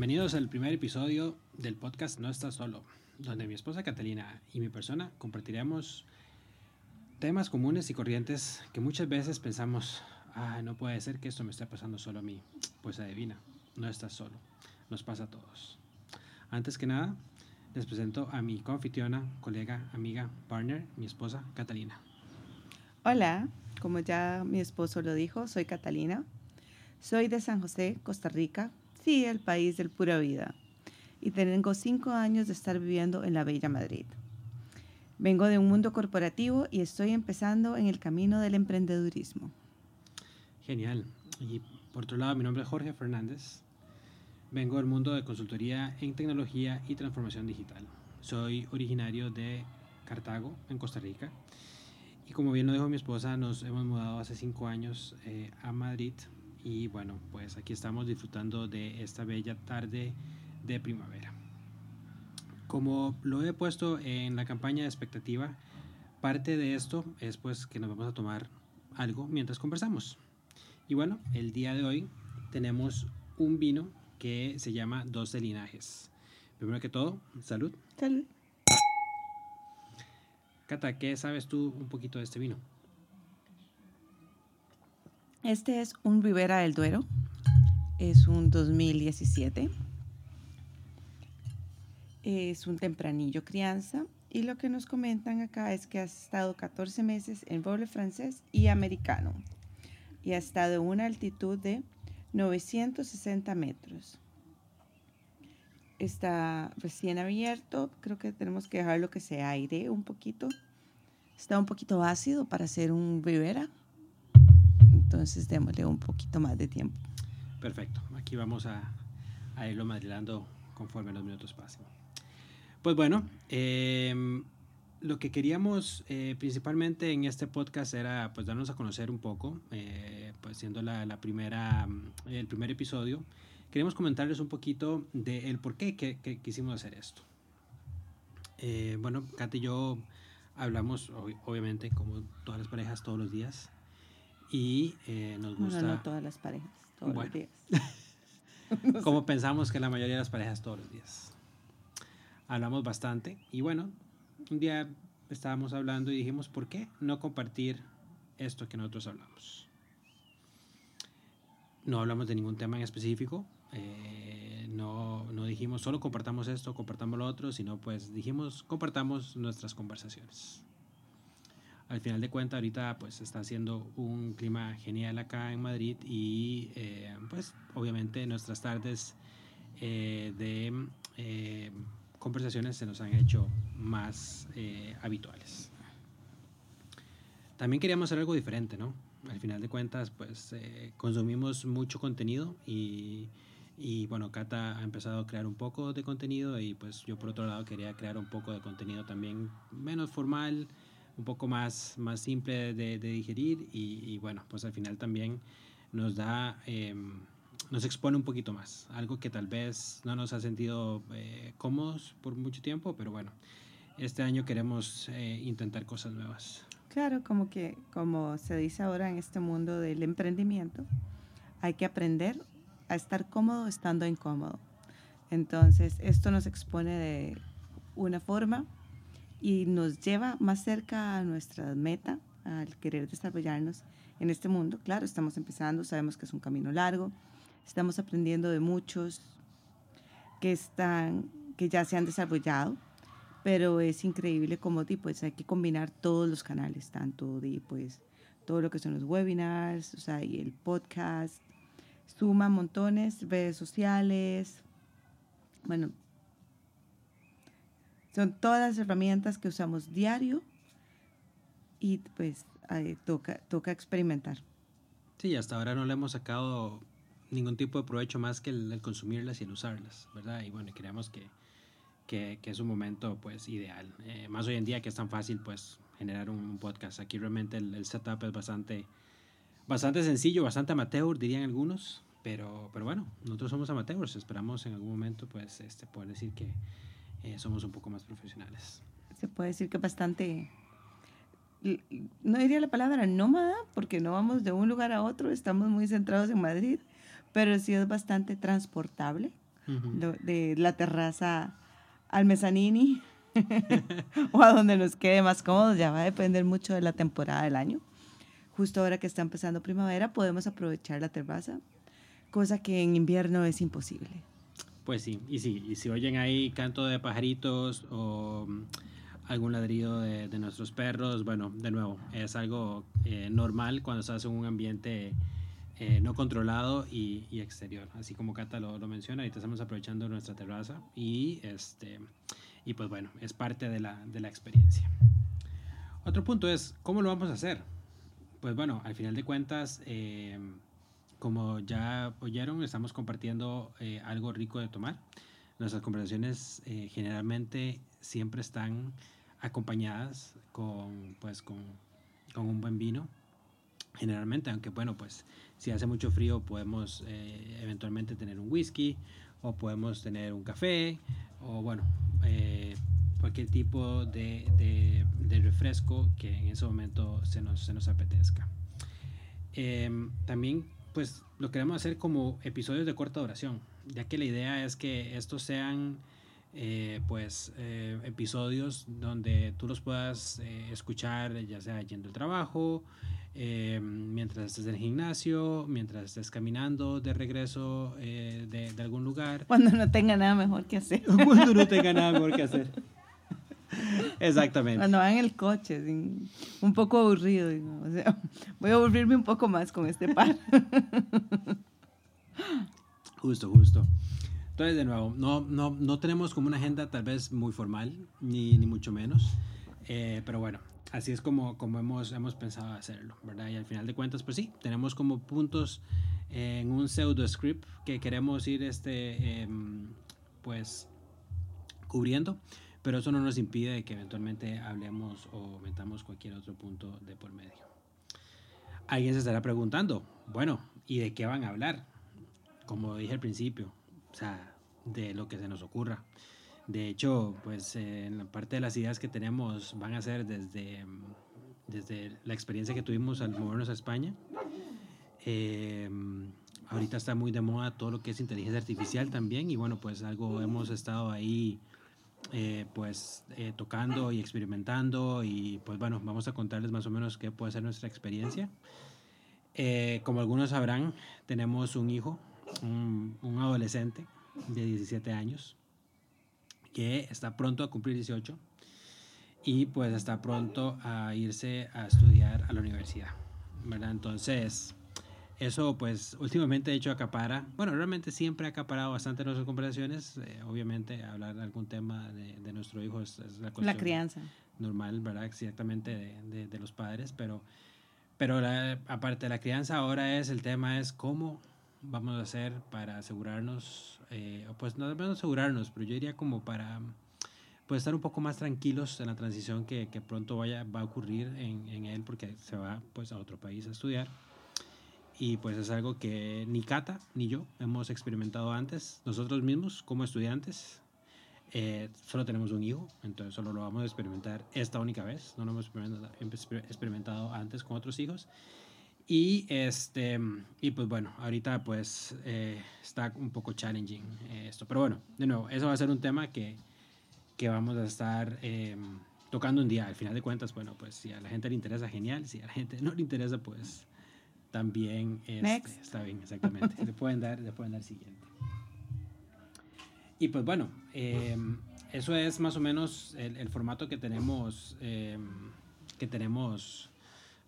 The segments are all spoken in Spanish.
al primer episodio del podcast No Estás Solo, donde mi esposa Catalina y mi persona compartiremos temas comunes y corrientes que muchas veces pensamos, ah, no puede ser que esto me esté pasando solo a mí. Pues adivina, no estás solo, nos pasa a todos. Antes que nada, les presento a mi confitriona, colega, amiga, partner, mi esposa Catalina. Hola, como ya mi esposo lo dijo, soy Catalina. Soy de San José, Costa Rica, El país del pura vida. Y tengo cinco años de estar viviendo en la Bella Madrid. Vengo de un mundo corporativo y estoy empezando en el camino del emprendedurismo. Genial. Y por otro lado, mi nombre es Jorge Fernández. Vengo del mundo de consultoría en tecnología y transformación digital. Soy originario de Cartago, en Costa Rica. Y como bien lo dijo mi esposa, nos hemos mudado hace cinco años eh, a Madrid y bueno, pues aquí estamos disfrutando de esta bella tarde de primavera. Como lo he puesto en la campaña de expectativa, parte de esto es pues que nos vamos a tomar algo mientras conversamos. Y bueno, el día de hoy tenemos un vino que se llama Dos de Linajes. Primero que todo, salud. Salud. Cata, ¿qué sabes tú un poquito de este vino? Este es un Rivera del Duero. Es un 2017. Es un tempranillo crianza. Y lo que nos comentan acá es que ha estado 14 meses en roble francés y americano. Y ha estado en una altitud de 960 metros. Está recién abierto. Creo que tenemos que dejarlo que se aire un poquito. Está un poquito ácido para hacer un Rivera entonces démosle un poquito más de tiempo. Perfecto. Aquí vamos a, a irlo madrilando conforme los minutos pasen. Pues bueno, em, lo que queríamos eh, principalmente en este podcast era pues darnos a conocer un poco, eh, pues siendo la, primera, el primer episodio, queremos comentarles un poquito del por qué que, que quisimos hacer esto. Eh, bueno, Kat y yo hablamos obviamente como todas las parejas todos los días y eh, nos gusta... no todas las parejas, todos los días. como pensamos que la mayoría de las parejas todos los días. Hablamos bastante y bueno, un día estábamos hablando y dijimos, ¿por qué no compartir esto que nosotros hablamos? No hablamos de ningún tema en específico, eh, no, no dijimos solo compartamos esto, compartamos lo otro, sino pues dijimos compartamos nuestras conversaciones al final de cuentas ahorita pues está haciendo un clima genial acá en Madrid y eh, pues obviamente nuestras tardes eh, de eh, conversaciones se nos han hecho más habituales. También queríamos hacer algo diferente, ¿no? Al final de cuentas pues consumimos mucho contenido y, y bueno, Cata ha empezado a crear un poco de contenido y pues yo por otro lado quería crear un poco de contenido también menos formal, un poco más, más simple de, digerir y, bueno, pues al final también nos da, em, nos expone un poquito más, algo que tal vez no nos ha sentido eh, cómodos por mucho tiempo, pero bueno, este año queremos eh, intentar cosas nuevas. Claro, como que, como se dice ahora en este mundo del emprendimiento, hay que aprender a estar cómodo estando incómodo. Entonces, esto nos expone de una forma y nos lleva más cerca a nuestra meta, al querer desarrollarnos en este mundo. Claro, estamos empezando, sabemos que es un camino largo, estamos aprendiendo de muchos que están que ya se han desarrollado, pero es increíble como pues hay que combinar todos los canales, tanto de pues todo lo que son los webinars, o sea, y el podcast, suma montones, redes sociales, bueno, son todas las herramientas que usamos diario y pues toca, toca experimentar. Sí, hasta ahora no le hemos sacado ningún tipo de provecho más que el, consumirlas y el usarlas, ¿verdad? Y bueno, creemos que, que, que es un momento pues ideal. Eh, más hoy en día que es tan fácil pues generar un, podcast. Aquí realmente el, setup es bastante, bastante sencillo, bastante amateur, dirían algunos. Pero, pero bueno, nosotros somos amateurs, esperamos en algún momento pues este, poder decir que eh, somos un poco más profesionales. Se puede decir que bastante no diría la palabra nómada, porque no vamos de un lugar a otro, estamos muy centrados en Madrid, pero sí es bastante transportable, de la terraza al mezanini o a donde nos quede más cómodo, ya va a depender mucho de la temporada del año. Justo ahora que está empezando primavera, podemos aprovechar la terraza, cosa que en invierno es imposible. Pues sí, y sí, y si oyen ahí canto de pajaritos o algún ladrido de, de, nuestros perros. Bueno, de nuevo, es algo eh, normal cuando estás en un ambiente eh, no controlado y, y, exterior. Así como Cata lo, lo, menciona, ahorita estamos aprovechando nuestra terraza y, este, y pues bueno, es parte de la, de la experiencia. Otro punto es, ¿cómo lo vamos a hacer? Pues bueno, al final de cuentas, eh, como ya oyeron, estamos compartiendo algo rico de tomar. Nuestras conversaciones generalmente siempre están acompañadas con, pues, con, con un buen vino generalmente, aunque bueno, pues si hace mucho frío podemos eh, eventualmente tener un whisky o podemos tener un café o bueno, eh, cualquier tipo de, de, de, refresco que en ese momento se nos, se nos apetezca. Em, también pues lo queremos hacer como episodios de corta duración, ya que la idea es que estos sean eh, pues eh, episodios donde tú los puedas eh, escuchar ya sea yendo al trabajo, mientras estés en el gimnasio, mientras estés caminando de regreso de, de, algún lugar. Cuando no tenga nada mejor que hacer. Cuando no tenga nada mejor que hacer. Exactamente. Cuando va en el coche, un poco aburrido. o sea, voy a aburrirme un poco más con este par. justo, justo. Entonces, de nuevo, no, no, no tenemos como una agenda tal vez muy formal, ni, ni mucho menos, eh, pero bueno, así es como, como hemos, hemos pensado hacerlo, ¿verdad? Y al final de cuentas, pues sí, tenemos como puntos en un pseudo script que queremos ir, este, em, pues, cubriendo, pero eso no nos impide que eventualmente hablemos o metamos cualquier otro punto de por medio. Alguien se estará preguntando, bueno, ¿y de qué van a hablar? Como dije al principio, o sea, de lo que se nos ocurra. De hecho, pues en la parte de las ideas que tenemos van a ser desde, desde la experiencia que tuvimos al movernos a España. Eh, ahorita está muy de moda todo lo que es inteligencia artificial también y bueno, pues algo hemos estado ahí eh, pues eh, tocando y experimentando y pues bueno, vamos a contarles más o menos qué puede ser nuestra experiencia. como algunos sabrán, tenemos un hijo un, adolescente de 17 años que está pronto a cumplir 18 y pues está pronto a irse a estudiar a la universidad, ¿verdad? Entonces, eso pues últimamente de hecho acapara, bueno, realmente siempre ha acaparado bastante nuestras conversaciones, eh, obviamente hablar de algún tema de, nuestro hijo es, la La crianza. Normal, ¿verdad? Exactamente de, de los padres, pero, pero aparte de la crianza ahora es, el tema es cómo vamos a hacer para asegurarnos, eh, pues no debemos asegurarnos, pero yo diría como para pues estar un poco más tranquilos en la transición que, que pronto vaya, va a ocurrir en, en, él porque se va pues a otro país a estudiar. Y pues es algo que ni Cata ni yo hemos experimentado antes, nosotros mismos como estudiantes. Eh, solo tenemos un hijo, entonces solo lo vamos a experimentar esta única vez, no lo hemos experimentado antes con otros hijos. Y, este, y pues bueno, ahorita pues eh, está un poco challenging eh, esto. Pero bueno, de nuevo, eso va a ser un tema que, que vamos a estar eh, tocando un día. Al final de cuentas, bueno, pues si a la gente le interesa, genial. Si a la gente no le interesa, pues también este, está bien, exactamente. le, pueden dar, le pueden dar siguiente. Y pues bueno, eso es más o menos el, el formato que tenemos, que tenemos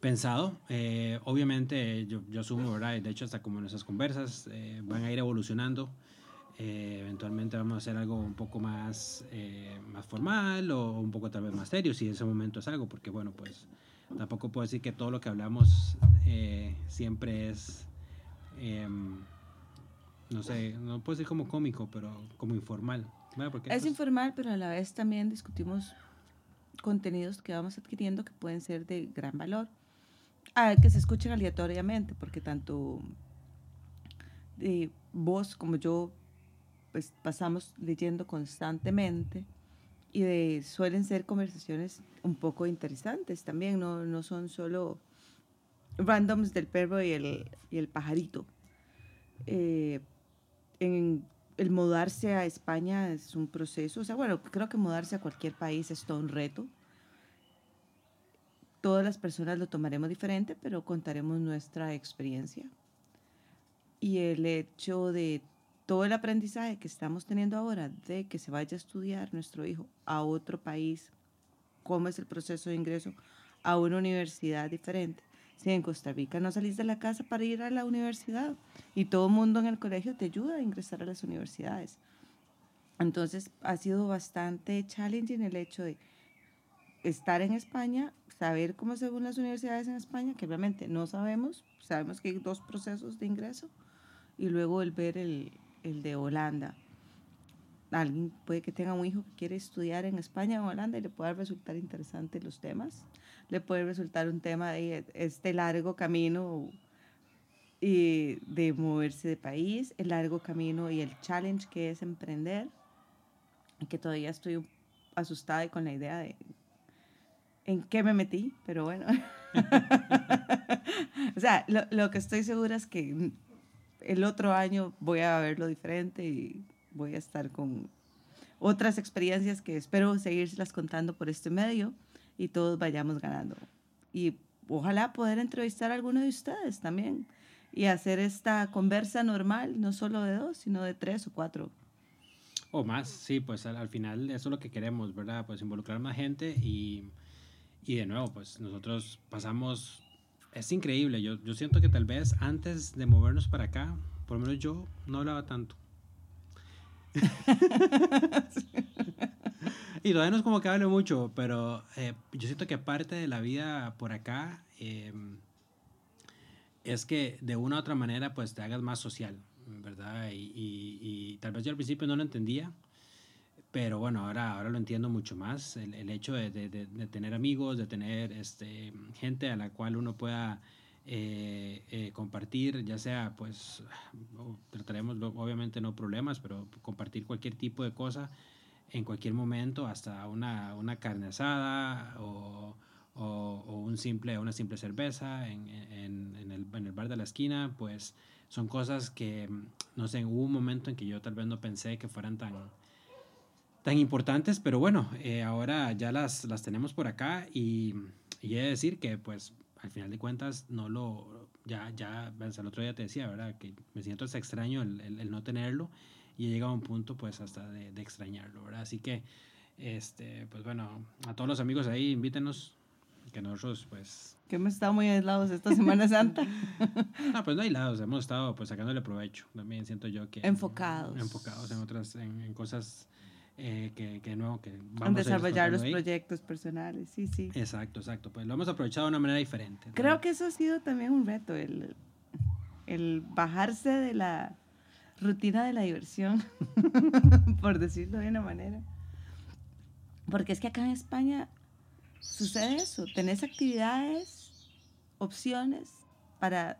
pensado. Eh, obviamente, yo, yo, asumo, ¿verdad? De hecho, hasta como nuestras conversas eh, van a ir evolucionando. Eh, eventualmente vamos a hacer algo un poco más, más formal o un poco tal vez más serio, si en ese momento es algo, porque bueno, pues tampoco puedo decir que todo lo que hablamos eh, siempre es, em, no sé, no puedo decir como cómico, pero como informal. Porque es informal, pero a la vez también discutimos contenidos que vamos adquiriendo que pueden ser de gran valor, a que se escuchen aleatoriamente, porque tanto de vos como yo pues pasamos leyendo constantemente y de, suelen ser conversaciones un poco interesantes también, no, no son solo randoms del perro y el, y el pajarito. Eh, en el mudarse a España es un proceso, o sea, bueno, creo que mudarse a cualquier país es todo un reto. Todas las personas lo tomaremos diferente, pero contaremos nuestra experiencia. Y el hecho de todo el aprendizaje que estamos teniendo ahora de que se vaya a estudiar nuestro hijo a otro país, cómo es el proceso de ingreso a una universidad diferente. Si en Costa Rica no salís de la casa para ir a la universidad y todo el mundo en el colegio te ayuda a ingresar a las universidades. Entonces ha sido bastante challenging el hecho de estar en España, saber cómo se ven las universidades en España, que obviamente no sabemos, sabemos que hay dos procesos de ingreso, y luego el ver el, el de Holanda. Alguien puede que tenga un hijo que quiere estudiar en España o Holanda y le pueda resultar interesante los temas. Le puede resultar un tema de este largo camino y de moverse de país, el largo camino y el challenge que es emprender. Y que todavía estoy asustada y con la idea de en qué me metí, pero bueno. o sea, lo, lo, que estoy segura es que el otro año voy a verlo diferente y voy a estar con otras experiencias que espero seguirlas contando por este medio y todos vayamos ganando. Y ojalá poder entrevistar a alguno de ustedes también y hacer esta conversa normal, no solo de dos, sino de tres o cuatro. O más, sí, pues al, final eso es lo que queremos, ¿verdad? Pues involucrar más gente y, y de nuevo, pues nosotros pasamos es increíble. Yo, yo siento que tal vez antes de movernos para acá, por lo menos yo no hablaba tanto. y todavía no es como que hable mucho, pero eh, yo siento que parte de la vida por acá em, es que de una u otra manera pues te hagas más social, ¿verdad? Y, y tal vez yo al principio no lo entendía, pero bueno, ahora, ahora lo entiendo mucho más, el, hecho de, tener amigos, de tener este, gente a la cual uno pueda eh, eh, compartir, ya sea, pues, trataremos obviamente no problemas, pero compartir cualquier tipo de cosa en cualquier momento, hasta una, una carne asada o, un simple, una simple cerveza en, en, el, en el bar de la esquina, pues son cosas que, no sé, hubo un momento en que yo tal vez no pensé que fueran tan tan importantes, pero bueno, eh, ahora ya las, las tenemos por acá y, y he de decir que pues al final de cuentas no lo, ya, ya, el otro día te decía, ¿verdad? Que me siento extraño el, el, no tenerlo y he llegado a un punto pues hasta de, de, extrañarlo, ¿verdad? Así que, este, pues bueno, a todos los amigos ahí, invítenos, que nosotros pues... Que hemos estado muy aislados esta Semana Santa. no, pues no aislados, hemos estado pues sacándole provecho, también siento yo que... Enfocados. Enfocados en otras, en, en cosas eh, que, que, no, que vamos a desarrollar los proyectos personales, sí, sí. Exacto, exacto. Pues lo hemos aprovechado de una manera diferente. Creo que eso ha sido también un reto, el, el bajarse de la rutina de la diversión, por decirlo de una manera. Porque es que acá en España sucede eso, tenés actividades, opciones para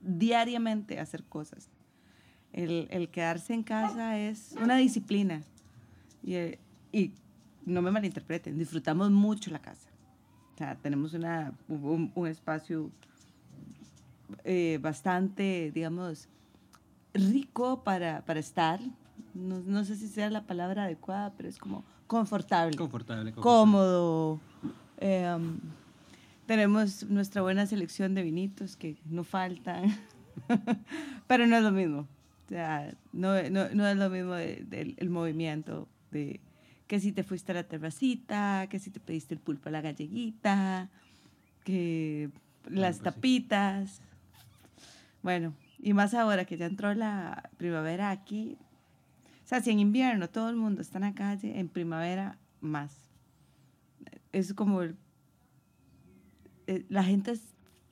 diariamente hacer cosas. El, el, quedarse en casa es una disciplina. Y, y no me malinterpreten, disfrutamos mucho la casa. O sea, tenemos una, un, un espacio eh, bastante, digamos, rico para, para estar. No, no, sé si sea la palabra adecuada, pero es como confortable. Confortable. confortable. Cómodo. Eh, tenemos nuestra buena selección de vinitos que no faltan, pero no es lo mismo. O sea, no, no, no es lo mismo de, de, el movimiento que si te fuiste a la terracita, que si te pediste el pulpo a la galleguita, que las pues tapitas. Bueno, y más ahora que ya entró la primavera aquí. O sea, si en invierno todo el mundo está en la calle, en primavera más. Es como eh, la gente es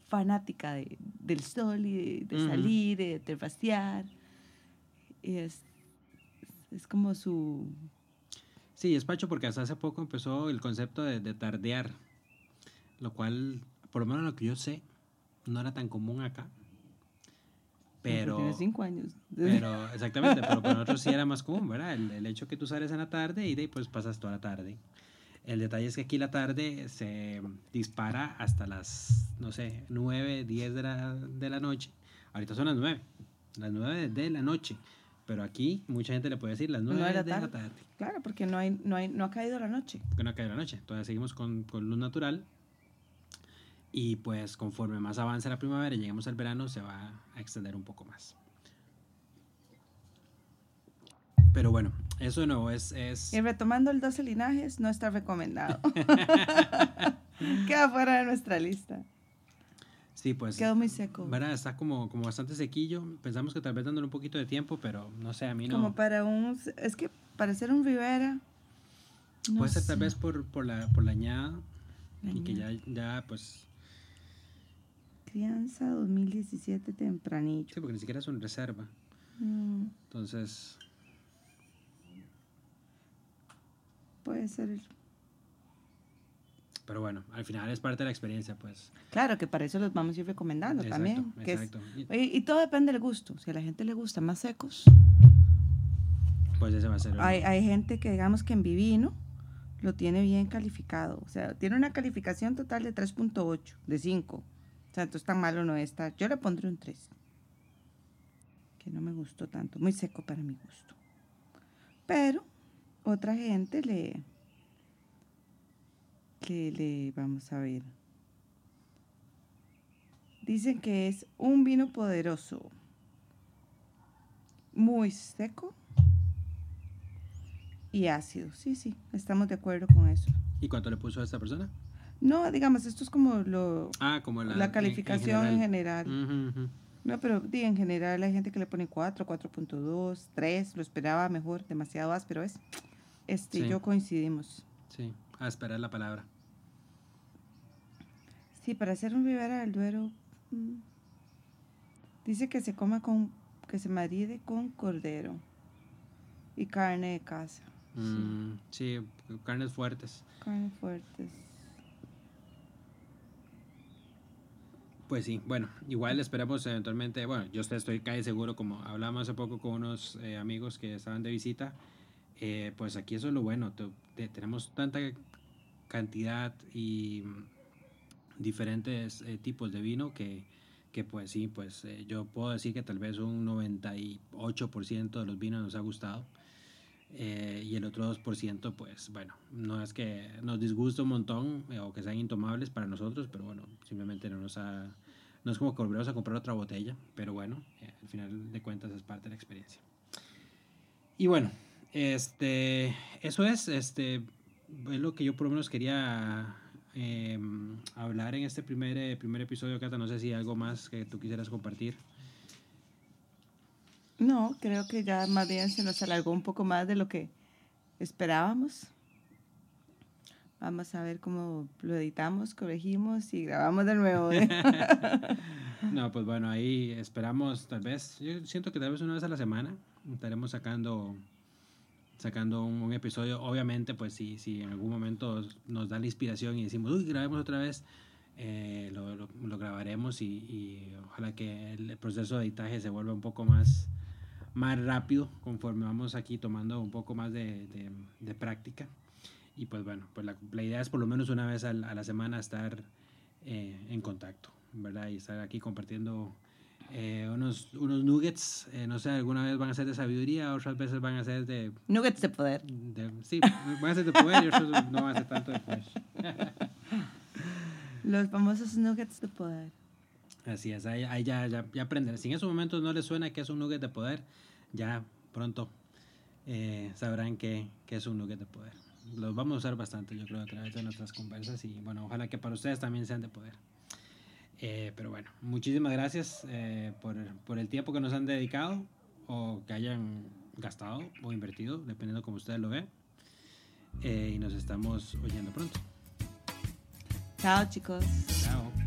fanática de, del sol y de, salir, de, pasear. Y es, es como su... Sí, es Pacho porque hasta hace poco empezó el concepto de, de tardear, lo cual, por lo menos lo que yo sé, no era tan común acá. Pero, Tiene cinco años. pero exactamente, pero para nosotros sí era más común, ¿verdad? El, el hecho que tú sales en la tarde y de ahí pues pasas toda la tarde. El detalle es que aquí la tarde se dispara hasta las, no sé, 9, 10 de la, de la noche. Ahorita son las 9, las 9 de la noche. Pero aquí mucha gente le puede decir las 9 Nueve de la tarde. tarde. Claro, porque no, hay, no, hay, no ha caído la noche. que no cae la noche. Todavía seguimos con, con luz natural. Y pues conforme más avance la primavera y lleguemos al verano, se va a extender un poco más. Pero bueno, eso de nuevo es... es Y retomando el 12 linajes, no está recomendado. Queda fuera de nuestra lista. Sí, pues... Quedó muy seco. ¿verdad? Está como, como bastante sequillo. Pensamos que tal vez dándole un poquito de tiempo, pero no sé, a mí no... Como para un... Es que para ser un Rivera... no Puede ser tal vez por, por, la, por la añada. La Y que ya, ya, pues... Crianza 2017 tempranillo. Sí, porque ni siquiera es una reserva. Mm, Entonces, puede ser... el- pero bueno, al final es parte de la experiencia, pues. Claro que para eso los vamos a ir recomendando Exacto, también. que exacto. Y- y, y todo depende del gusto. Si a la gente le gusta más secos, Pues ese va a ser el- hay gente que digamos que en Vivino lo tiene bien calificado. O sea, tiene una calificación total de 3.8, de 5. O sea, entonces tan malo no está. Yo le pondré un 3. Que no me gustó tanto. Muy seco para mi gusto. Pero otra gente le... Le, le vamos a ver. Dicen que es un vino poderoso. Muy seco y ácido. Sí, sí, estamos de acuerdo con eso. ¿Y cuánto le puso a esta persona? No, digamos, esto es como lo, Ah, como la, la, en- en calificación en general. No, pero en general hay gente que le pone 4, 4.2, 3, lo esperaba mejor, demasiado áspero es. Este, Sí. yo coincidimos. Sí, a esperar la palabra. Sí, para hacer un Ribera del Duero, mm, dice que se coma con, que se maride con cordero y carne de casa. Mm, sí, carnes fuertes. Carne fuertes. Pues sí, bueno, igual esperamos eventualmente, bueno, yo estoy- casi seguro, como hablamos hace poco con unos eh, amigos que estaban de visita, eh, pues aquí eso es lo bueno, te- te- tenemos tanta cantidad y diferentes eh, tipos de vino que, que pues sí, pues eh, yo puedo decir que tal vez un 98% de los vinos nos ha gustado. eh, y el otro 2%, pues bueno, no es que nos disguste un montón eh, o que sean intomables para nosotros, pero bueno, simplemente no nos ha, no es como que volvemos a comprar otra botella, pero bueno, eh, al final de cuentas es parte de la experiencia. Y bueno, este, eso es, este, es lo que yo por lo menos quería eh, hablar en este primer, eh, primer episodio, Cata. No sé si hay algo más que tú quisieras compartir. No, creo que ya más bien se nos alargó un poco más de lo que esperábamos. Vamos a ver cómo lo editamos, corregimos y grabamos de nuevo. ¿eh? No, pues bueno, ahí esperamos tal vez, yo siento que tal vez una vez a la semana estaremos sacando sacando un, un episodio. Obviamente, pues si, si en algún momento nos da la inspiración y decimos, uy, grabemos otra vez, eh, lo, lo- lo grabaremos y, y ojalá que el proceso de editaje se vuelva un poco más, más rápido conforme vamos aquí tomando un poco más de, de- de práctica. Y pues bueno, pues la, la idea es por lo menos una vez al- a la semana estar eh, en contacto, ¿verdad? Y estar aquí compartiendo eh, unos, unos nuggets, eh, no sé, alguna vez van a ser de sabiduría, otras veces van a ser de, Nuggets de poder. de- sí, van a ser de poder y otros no van a ser tanto de poder. Los famosos nuggets de poder. Así es, ahí, ahí ya, ya, ya aprenden. Si en esos momentos no les suena que es un nugget de poder, ya pronto eh, sabrán que, que es un nugget de poder. Los vamos a usar bastante, yo creo, a través de nuestras conversas y bueno, ojalá que para ustedes también sean de poder. Eh, pero bueno, muchísimas gracias eh, por, por el tiempo que nos han dedicado o que hayan gastado o invertido, dependiendo como ustedes lo vean. Eh, y nos estamos oyendo pronto. Chao chicos. Chao.